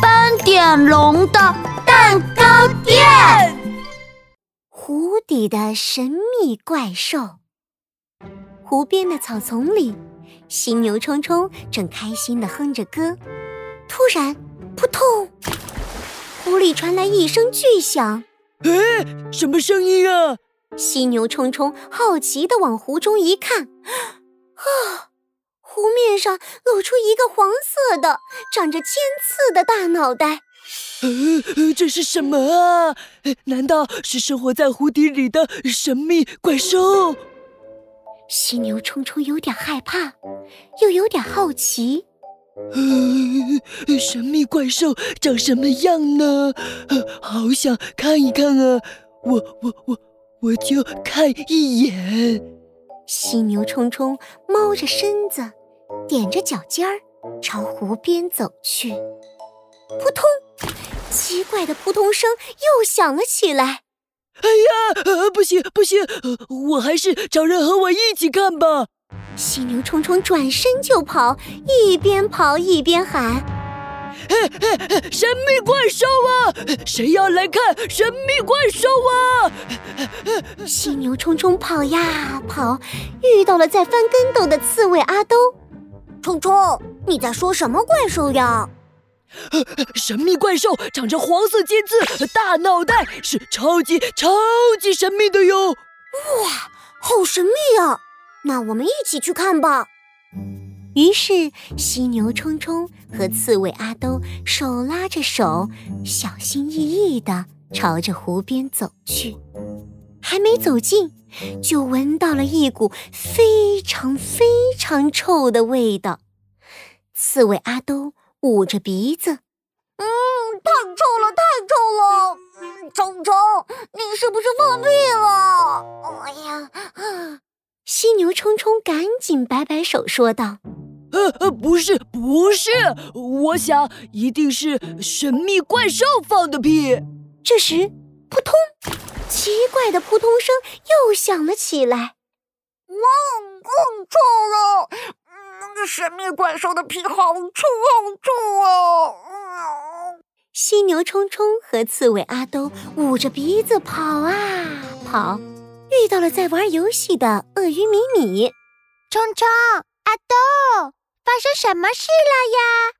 斑点龙的蛋糕店。湖底的神秘怪兽。湖边的草丛里，犀牛冲冲正开心地哼着歌。突然，扑通！湖里传来一声巨响。哎，什么声音啊？犀牛冲冲好奇地往湖中一看，啊！湖面上露出一个黄色的、长着尖刺的大脑袋。呃，这是什么啊？难道是生活在湖底里的神秘怪兽？犀牛冲冲有点害怕，又有点好奇。呃，神秘怪兽长什么样呢？呃好想看一看啊！我我我我就看一眼。犀牛冲冲猫着身子，踮着脚尖儿，朝湖边走去。扑通！奇怪的扑通声又响了起来。哎呀，呃，不行不行，我还是找人和我一起看吧。犀牛冲冲转身就跑，一边跑一边喊：“嘿嘿嘿，神秘怪兽啊！谁要来看神秘怪兽啊？”犀牛冲冲跑呀跑，遇到了在翻跟斗的刺猬阿兜。冲冲，你在说什么怪兽呀？神秘怪兽长着黄色尖刺，大脑袋，是超级超级神秘的哟！哇，好神秘啊！那我们一起去看吧。于是，犀牛冲冲和刺猬阿兜手拉着手，小心翼翼地朝着湖边走去。还没走近，就闻到了一股非常非常臭的味道。刺猬阿兜捂着鼻子：“嗯，太臭了，太臭了！虫虫，你是不是放屁了？”哎呀！犀牛冲冲赶紧摆摆手，说道：“呃呃，不是，不是，我想一定是神秘怪兽放的屁。”这时，扑通，奇怪的扑通声又响了起来。哇，更臭了！那个神秘怪兽的屁好臭，好臭啊！犀牛冲冲和刺猬阿兜捂着鼻子跑啊跑。遇到了在玩游戏的鳄鱼米米，冲冲，阿兜，发生什么事了呀？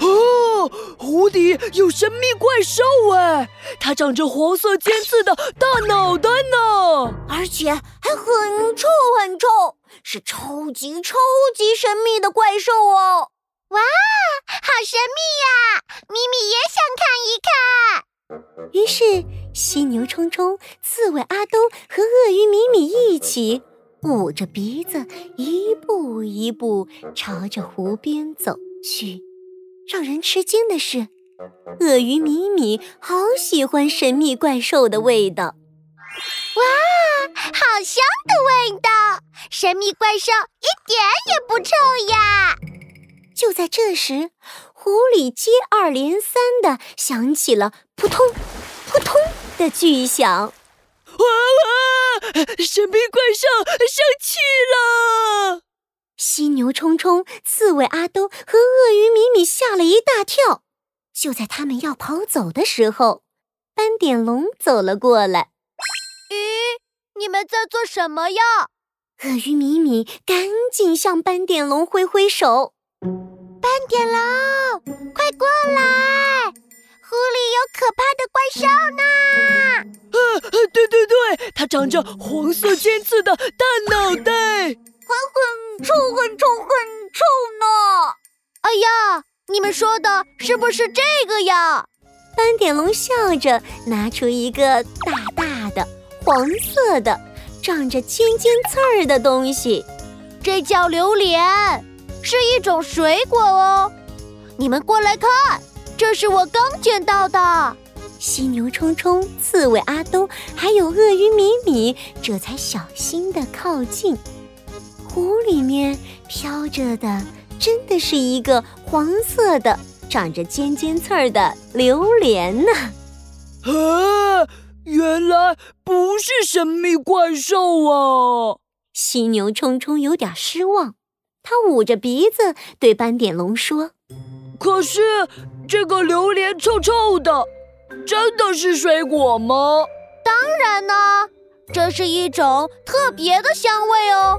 哦，湖底有神秘怪兽哎，它长着黄色尖刺的大脑袋呢，而且还很臭很臭，是超级超级神秘的怪兽哦！哇，好神秘呀！米米也想看一看。于是，犀牛冲冲、刺猬阿东和鳄鱼米米一起捂着鼻子，一步一步朝着湖边走去。让人吃惊的是，鳄鱼米米好喜欢神秘怪兽的味道。哇，好香的味道！神秘怪兽一点也不臭呀！就在这时，湖里接二连三的响起了扑通、扑通的巨响。哇哇！神秘怪兽生气了！犀牛冲冲、刺猬阿兜和鳄鱼米米吓了一大跳。就在他们要跑走的时候，斑点龙走了过来。咦，你们在做什么呀？鳄鱼米米赶紧向斑点龙挥挥手。斑点龙，快过来！湖里有可怕的怪兽呢！啊，对对对，它长着黄色尖刺的大脑袋，还很臭，很臭，很臭呢！哎呀，你们说的是不是这个呀？斑点龙笑着拿出一个大大的黄色的、长着尖尖刺儿的东西，这叫榴莲。是一种水果哦，你们过来看，这是我刚捡到的。犀牛冲冲、刺猬阿东还有鳄鱼米米，这才小心地靠近。湖里面飘着的，真的是一个黄色的、长着尖尖刺儿的榴莲呢。啊，原来不是神秘怪兽啊！犀牛冲冲有点失望。他捂着鼻子对斑点龙说：“可是这个榴莲臭臭的，真的是水果吗？当然呢，这是一种特别的香味哦。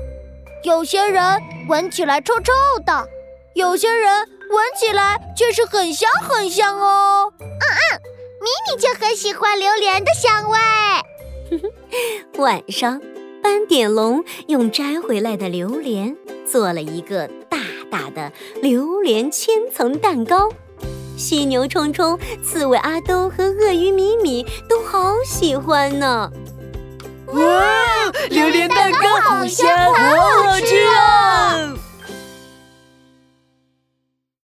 有些人闻起来臭臭的，有些人闻起来却是很香很香哦。嗯嗯，米米就很喜欢榴莲的香味。晚上，斑点龙用摘回来的榴莲做了一个大大的榴莲千层蛋糕，犀牛冲冲、刺猬阿兜和鳄鱼米米都好喜欢呢。哇，榴莲蛋糕好香，好好吃啊！